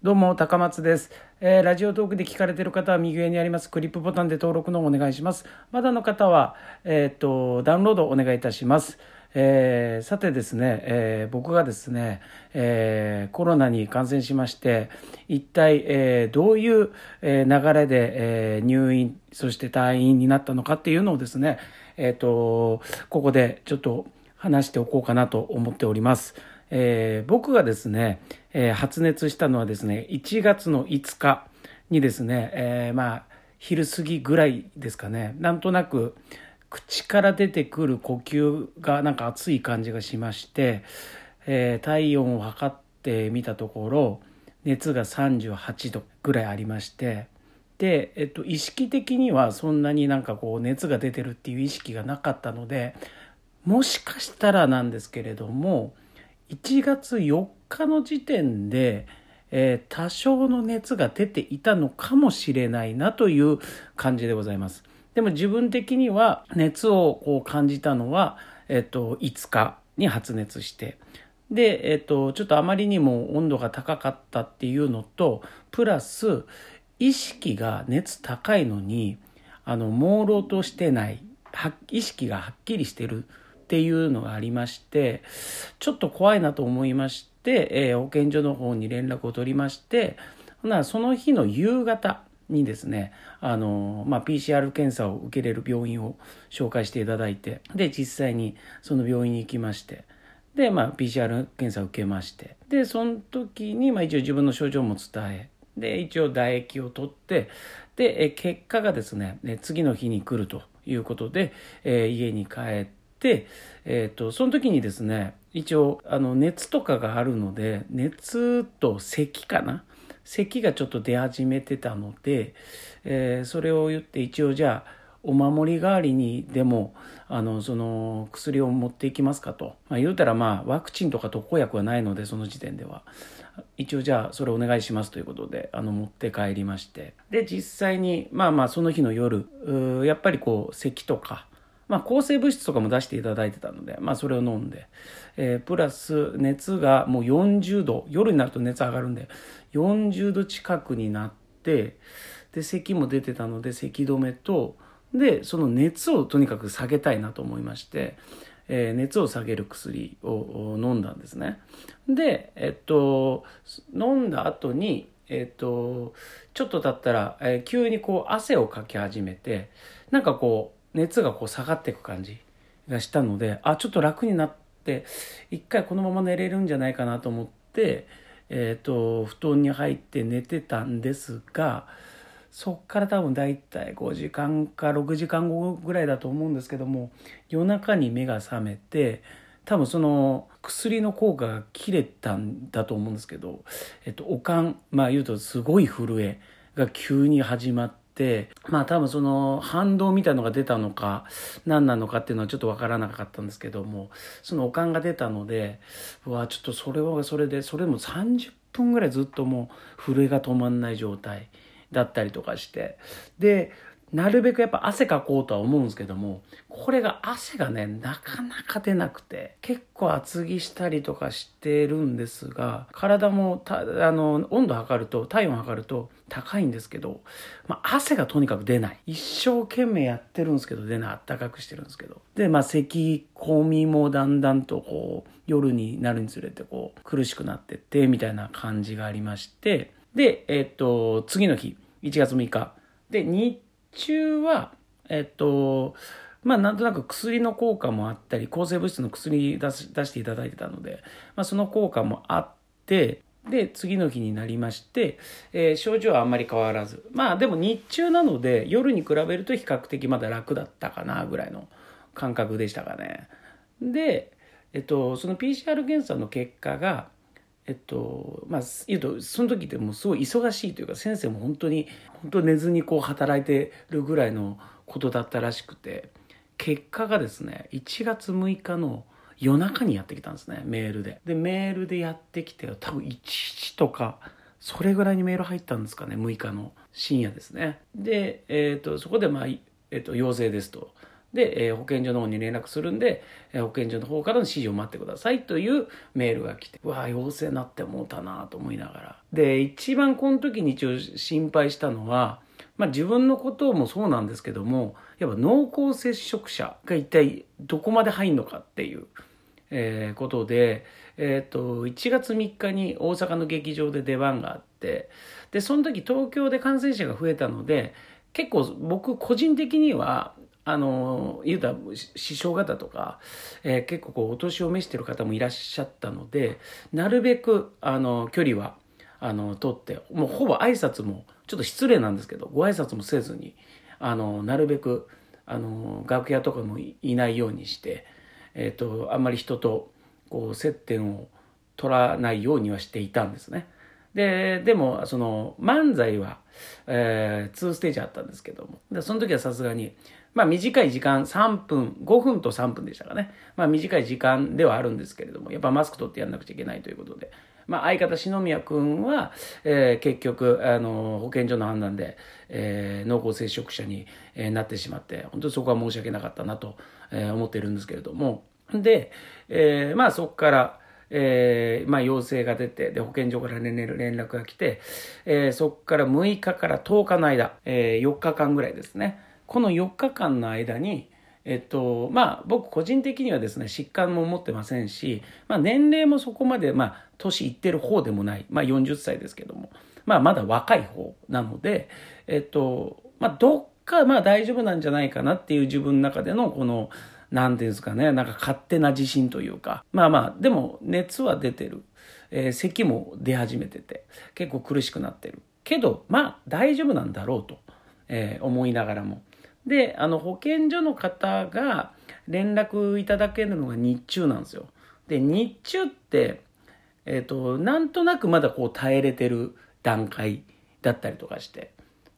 どうも、高松です、えー、ラジオトークで聞かれている方は右上にありますクリップボタンで登録のお願いします。まだの方は、えー、っと、ダウンロードお願いいたします。えー、さてですね、えー、僕がですね、えー、コロナに感染しまして、一体、えー、どういう、え、流れで、えー、入院、そして退院になったのかっていうのをですね、えっ、と、ここでちょっと話しておこうかなと思っております。えー、僕がですね、えー、発熱したのはですね、1月の5日にですね、えー、まあ、昼過ぎぐらいですかね、なんとなく口から出てくる呼吸がなんか熱い感じがしまして、えー、体温を測ってみたところ、熱が38度ぐらいありまして、で、えっと、意識的にはそんなになんかこう熱が出てるっていう意識がなかったので、もしかしたらなんですけれども、1月4日の時点で、えー、多少の熱が出ていたのかもしれないなという感じでございます。でも自分的には熱をこう感じたのは、えっと、5日に発熱して、で、えっと、ちょっとあまりにも温度が高かったっていうのと、プラス、意識が熱高いのに、あの、朦朧としてない、意識がはっきりしてるっていうのがありまして、ちょっと怖いなと思いまして、えー、保健所の方に連絡を取りまして、なその日の夕方にですね、あの、まあ、PCR 検査を受けれる病院を紹介していただいて、で、実際にその病院に行きまして、で、まあ、PCR 検査を受けまして、で、その時に、まあ、一応自分の症状も伝え、で、一応唾液を取って、で、結果がですね、次の日に来るということで、えー、家に帰って、えっ、ー、と、その時にですね、一応、あの、熱とかがあるので、熱と咳かな？咳がちょっと出始めてたので、えー、それを言って一応じゃあ、お守り代わりにでも、あの、その薬を持っていきますかと。まあ言うたらまあワクチンとか特効薬はないので、その時点では。一応じゃあそれお願いしますということで、あの持って帰りまして。で、実際に、まあまあその日の夜、やっぱりこう咳とか、まあ、抗生物質とかも出していただいてたので、まあ、それを飲んで、えー、プラス熱がもう40度、夜になると熱上がるんで、40度近くになって、で、咳も出てたので、咳止めと、で、その熱をとにかく下げたいなと思いまして、えー、熱を下げる薬を飲んだんですね。で、えっと、飲んだ後に、えっと、ちょっと経ったら、えー、急にこう汗をかき始めて、なんかこう、熱がこう下がっていく感じがしたのであちょっと楽になって一回このまま寝れるんじゃないかなと思って、えーと、布団に入って寝てたんですがそっから多分大体5時間か6時間後ぐらいだと思うんですけども夜中に目が覚めて多分その薬の効果が切れたんだと思うんですけど、えっと、おかんまあ言うとすごい震えが急に始まって。まあ多分その反動みたいのが出たのか何なのかっていうのはちょっとわからなかったんですけどもそのおかんが出たのでうわちょっとそれはそれでそれも30分ぐらいずっともう震えが止まんない状態だったりとかしてでなるべくやっぱ汗かこうとは思うんですけども、これが汗がね、なかなか出なくて、結構厚着したりとかしてるんですが、体もた、あの、温度測ると、体温測ると高いんですけど、まあ、汗がとにかく出ない。一生懸命やってるんですけど、出ない。あったかくしてるんですけど。で、まあ、咳込みもだんだんとこう、夜になるにつれてこう、苦しくなってって、みたいな感じがありまして、で、えっと、次の日、1月6日。で、日中は、えっと、まあなんとなく薬の効果もあったり、抗生物質の薬出し出していただいてたので、まあその効果もあって、で、次の日になりまして、えー、症状はあんまり変わらず。まあでも日中なので、夜に比べると比較的まだ楽だったかなぐらいの感覚でしたかね。で、えっと、その PCR 検査の結果が、えっと、まあ、言うと、その時ってもうすごい忙しいというか、先生も本当に、本当寝ずにこう働いてるぐらいのことだったらしくて、結果がですね、1月6日の夜中にやってきたんですね、メールで。で、メールでやってきて、多分1時とか、それぐらいにメール入ったんですかね、6日の深夜ですね。で、えっ、と、そこでまあ、えっ、と、陽性ですと。で、えー、保健所の方に連絡するんで、えー、保健所の方からの指示を待ってくださいというメールが来て、うわ陽性になってもうたなと思いながら。で、一番この時に一応心配したのは、まあ自分のこともそうなんですけども、やっぱ濃厚接触者が一体どこまで入るのかっていう、えー、ことで、えっ、と、1月3日に大阪の劇場で出番があって、で、その時東京で感染者が増えたので、結構僕個人的にはあの言うたら師匠方とか、えー、結構こうお年を召してる方もいらっしゃったのでなるべくあの距離はあの取ってもうほぼ挨拶もちょっと失礼なんですけどご挨拶もせずにあのなるべくあの楽屋とかもいないようにして、えーと、あんまり人とこう接点を取らないようにはしていたんですね。ででもその漫才は、えー、2ステージあったんですけどもでその時はさすがにまあ短い時間3分、5分と3分でしたかね。まあ短い時間ではあるんですけれども、やっぱマスク取ってやんなくちゃいけないということで。まあ相方篠宮くんは、えー、結局、あの、保健所の判断で、えー、濃厚接触者に、え、なってしまって、本当にそこは申し訳なかったなと、えー、思っているんですけれども。で、えー、まあそこから、えー、まあ陽性が出て、で、保健所から連絡が来て、えー、そこから6日から10日の間、えー、4日間ぐらいですね。この4日間の間に、えっと、まあ、僕個人的にはですね、疾患も持ってませんし、まあ、年齢もそこまで、まあ、年いってる方でもない、まあ、40歳ですけども、まあ、まだ若い方なので、えっと、まあ、どっか、まあ、大丈夫なんじゃないかなっていう自分の中での、この、なんていうんですかね、なんか勝手な自信というか、まあまあ、でも、熱は出てる。えー、咳も出始めてて、結構苦しくなってる。けど、まあ、大丈夫なんだろうと、えー、思いながらも。で、あの、保健所の方が連絡いただけるのが日中なんですよ。で、日中って、えっ、ー、と、なんとなくまだこう耐えれてる段階だったりとかして。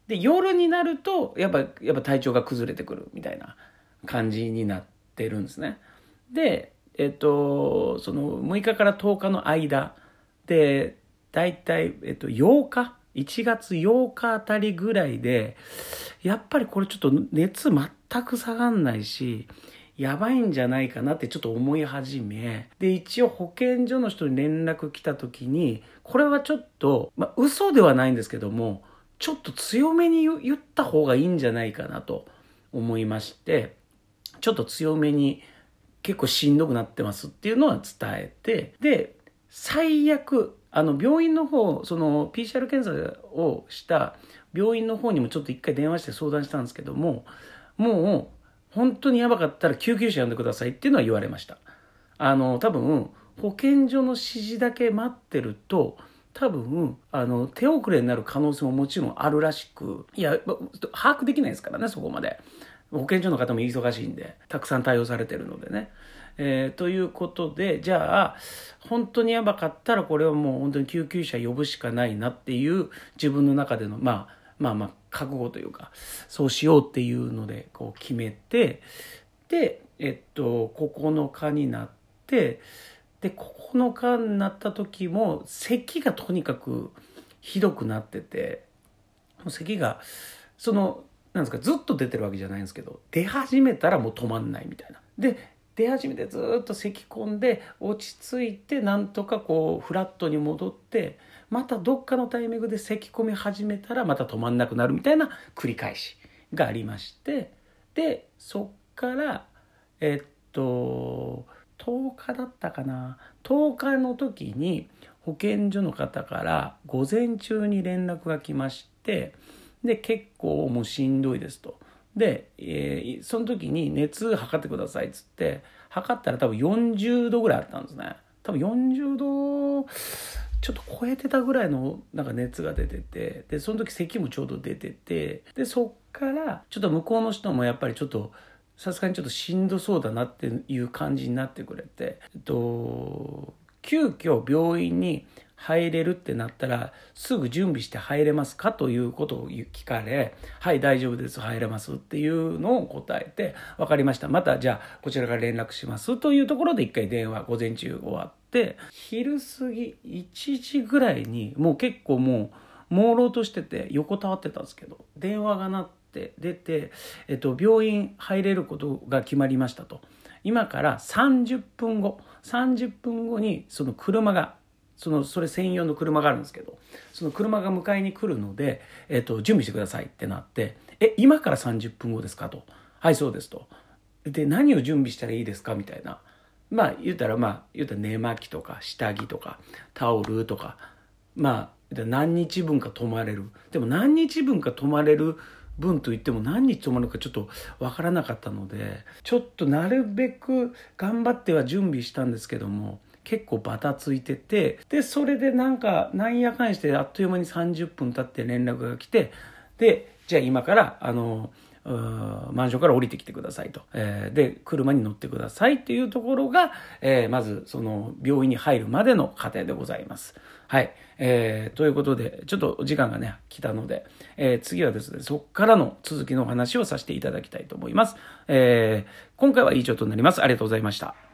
で、夜になると、やっぱ、やっぱ体調が崩れてくるみたいな感じになっててるんですね。で、えっ、と、その6日から10日の間で、だいたい、えっ、と、8日1月8日あたりぐらいで、やっぱりこれちょっと熱全く下がんないし、やばいんじゃないかなってちょっと思い始め、で、一応保健所の人に連絡来た時に、これはちょっと、まあ、嘘ではないんですけども、ちょっと強めに言った方がいいんじゃないかなと思いまして、ちょっと強めに結構しんどくなってますっていうのは伝えて、で、最悪、あの病院の方その PCR 検査をした病院の方にもちょっと一回電話して相談したんですけどももう本当にやばかったら救急車呼んでくださいっていうのは言われました。あの多分保健所の指示だけ待ってると多分あの手遅れになる可能性ももちろんあるらしくいや把握できないですからねそこまで。保健所の方も忙しいんでたくさん対応されてるのでね。えー、ということで、じゃあ、本当にやばかったらこれはもう本当に救急車呼ぶしかないなっていう自分の中での、まあ、まあまあ、覚悟というか、そうしようっていうので、こう決めて、で、えっと、9日になって、で、9日になった時も、咳がとにかくひどくなってて、もう咳が、その、なんですか、ずっと出てるわけじゃないんですけど、出始めたらもう止まんないみたいな。で、出始めてずっと咳き込んで落ち着いてなんとかこうフラットに戻ってまたどっかのタイミングで咳き込み始めたらまた止まんなくなるみたいな繰り返しがありましてでそっからえっと10日だったかな10日の時に保健所の方から午前中に連絡が来ましてで結構もうしんどいですと。で、えー、その時に熱測ってくださいっつって測ったら多分40度ぐらいあったんですね多分40度ちょっと超えてたぐらいのなんか熱が出ててでその時咳もちょうど出ててでそっからちょっと向こうの人もやっぱりちょっとさすがにちょっとしんどそうだなっていう感じになってくれて、えっと、急遽病院に入れるってなったらすぐ準備して入れますかということを聞かれはい大丈夫です入れますっていうのを答えて分かりましたまたじゃあこちらから連絡しますというところで一回電話午前中終わって昼過ぎ1時ぐらいにもう結構もう朦朧としてて横たわってたんですけど電話が鳴って出て、えっと、病院入れることが決まりましたと。今から30分後、30分後にその車が、その、それ専用の車があるんですけど、その車が迎えに来るので、えっと、準備してくださいってなって、え、今から30分後ですかと。はい、そうですと。で、何を準備したらいいですかみたいな。まあ、言ったら、まあ、言ったら寝巻きとか、下着とか、タオルとか、まあ、何日分か泊まれる。でも何日分か泊まれる分といっても何日泊まるかちょっとわからなかったので、ちょっとなるべく頑張っては準備したんですけども、結構バタついてて、で、それでなんか、なんやかんしてあっという間に30分経って連絡が来て、で、じゃあ今から、あの、マンションから降りてきてくださいと。えー、で、車に乗ってくださいっていうところが、えー、まず、その、病院に入るまでの過程でございます。はい。えー、ということで、ちょっと時間がね、来たので、えー、次はですね、そこからの続きのお話をさせていただきたいと思います。え、今回は以上となります。ありがとうございました。